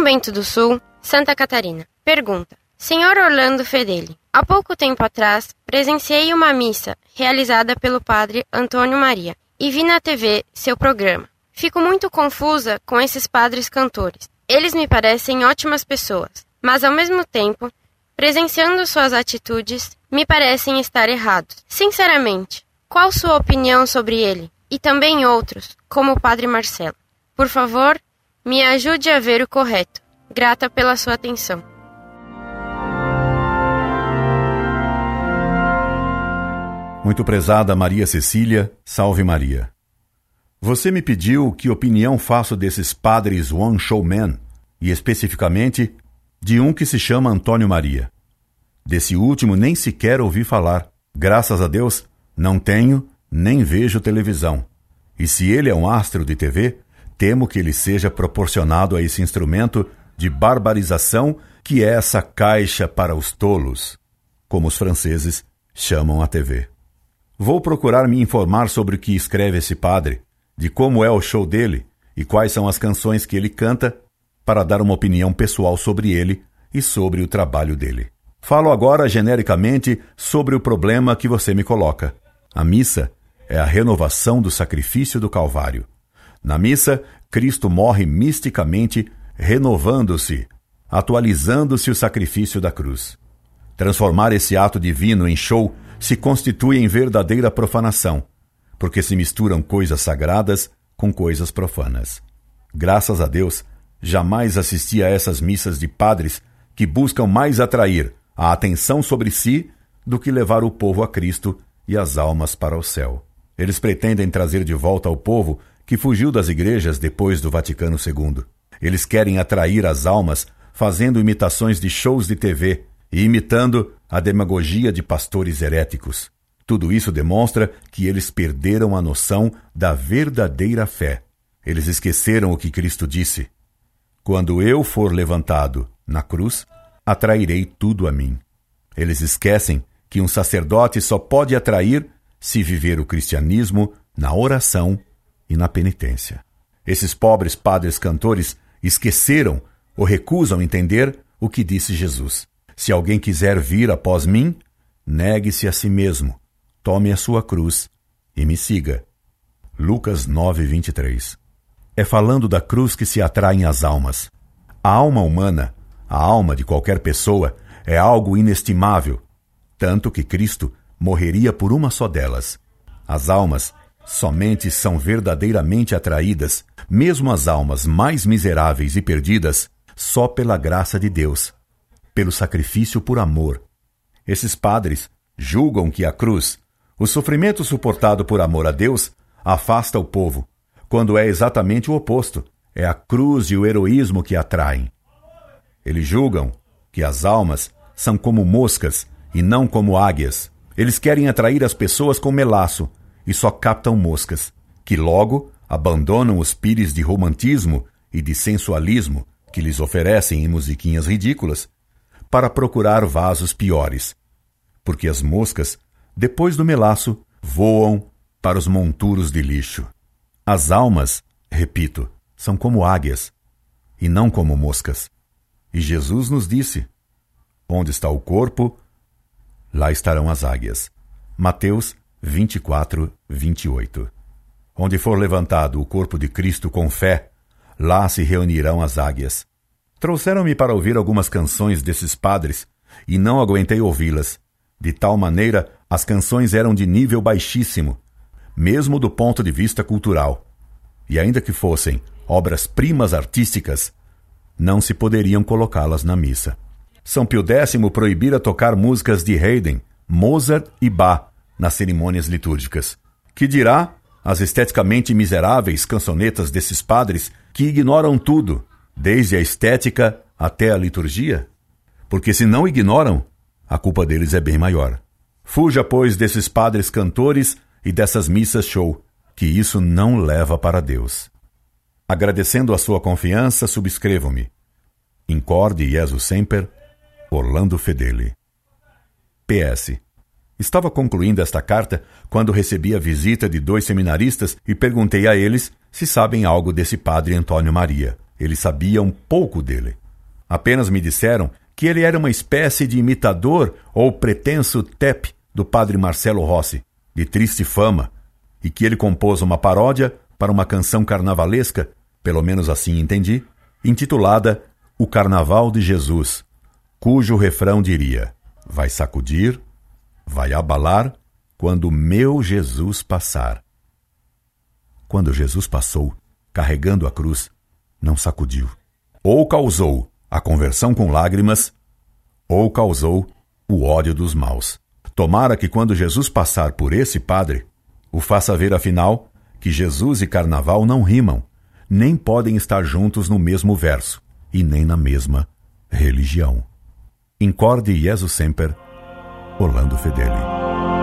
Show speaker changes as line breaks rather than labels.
São Bento do Sul, Santa Catarina. Pergunta: Senhor Orlando Fedeli, há pouco tempo atrás presenciei uma missa realizada pelo padre Antônio Maria e vi na TV seu programa. Fico muito confusa com esses padres cantores. Eles me parecem ótimas pessoas, mas ao mesmo tempo, presenciando suas atitudes, me parecem estar errados. Sinceramente, qual sua opinião sobre ele? E também outros, como o padre Marcelo. Por favor, me ajude a ver o correto. Grata pela sua atenção.
Muito prezada Maria Cecília, salve Maria. Você me pediu que opinião faço desses padres one show men, e especificamente de um que se chama Antônio Maria. Desse último nem sequer ouvi falar. Graças a Deus, não tenho nem vejo televisão. E se ele é um astro de TV, temo que ele seja proporcionado a esse instrumento de barbarização que é essa caixa para os tolos, como os franceses chamam a TV. Vou procurar me informar sobre o que escreve esse padre, de como é o show dele e quais são as canções que ele canta, para dar uma opinião pessoal sobre ele e sobre o trabalho dele. Falo agora genericamente sobre o problema que você me coloca. A missa é a renovação do sacrifício do Calvário. Na missa, Cristo morre misticamente, renovando-se, atualizando-se o sacrifício da cruz. Transformar esse ato divino em show se constitui em verdadeira profanação, porque se misturam coisas sagradas com coisas profanas. Graças a Deus, jamais assisti a essas missas de padres que buscam mais atrair a atenção sobre si do que levar o povo a Cristo e as almas para o céu. Eles pretendem trazer de volta o povo que fugiu das igrejas depois do Vaticano II. Eles querem atrair as almas fazendo imitações de shows de TV e imitando a demagogia de pastores heréticos. Tudo isso demonstra que eles perderam a noção da verdadeira fé. Eles esqueceram o que Cristo disse: Quando eu for levantado na cruz, atrairei tudo a mim. Eles esquecem que um sacerdote só pode atrair se viver o cristianismo na oração e na penitência. Esses pobres padres cantores esqueceram ou recusam entender o que disse Jesus. Se alguém quiser vir após mim, negue-se a si mesmo, tome a sua cruz e me siga. Lucas 9, 23. É falando da cruz que se atraem as almas. A alma humana, a alma de qualquer pessoa, é algo inestimável, tanto que Cristo morreria por uma só delas. As almas somente são verdadeiramente atraídas, mesmo as almas mais miseráveis e perdidas, só pela graça de Deus, pelo sacrifício por amor. Esses padres julgam que a cruz, o sofrimento suportado por amor a Deus, afasta o povo, quando é exatamente o oposto. É a cruz e o heroísmo que atraem. Eles julgam que as almas são como moscas e não como águias. Eles querem atrair as pessoas com melaço e só captam moscas, que logo abandonam os pires de romantismo e de sensualismo que lhes oferecem em musiquinhas ridículas para procurar vasos piores, porque as moscas, depois do melaço, voam para os monturos de lixo. As almas, repito, são como águias e não como moscas. E Jesus nos disse: Onde está o corpo, lá estarão as águias. Mateus 24, 28. Onde for levantado o corpo de Cristo com fé, lá se reunirão as águias. Trouxeram-me para ouvir algumas canções desses padres e não aguentei ouvi-las. De tal maneira, as canções eram de nível baixíssimo, mesmo do ponto de vista cultural. E ainda que fossem obras-primas artísticas, não se poderiam colocá-las na missa. São Pio X proibira tocar músicas de Haydn, Mozart e Bach nas cerimônias litúrgicas. Que dirá as esteticamente miseráveis cançonetas desses padres que ignoram tudo desde a estética até a liturgia? Porque se não ignoram, a culpa deles é bem maior. Fuja, pois, desses padres cantores e dessas missas show, que isso não leva para Deus. Agradecendo a sua confiança, subscrevo-me. Incorde Jesus Semper, Orlando Fedeli. PS. Estava concluindo esta carta quando recebi a visita de dois seminaristas e perguntei a eles se sabem algo desse padre Antônio Maria. Eles sabiam pouco dele. Apenas me disseram que ele era uma espécie de imitador ou pretenso tep do padre Marcelo Rossi, de triste fama, e que ele compôs uma paródia para uma canção carnavalesca, pelo menos assim entendi, intitulada O Carnaval de Jesus, cujo refrão diria: Vai sacudir, vai abalar quando meu Jesus passar. Quando Jesus passou, carregando a cruz, não sacudiu. Ou causou a conversão com lágrimas, ou causou o ódio dos maus. Tomara que quando Jesus passar por esse padre, o faça ver afinal que Jesus e carnaval não rimam, nem podem estar juntos no mesmo verso e nem na mesma religião. Incorde Jesus Semper, Orlando Fedeli.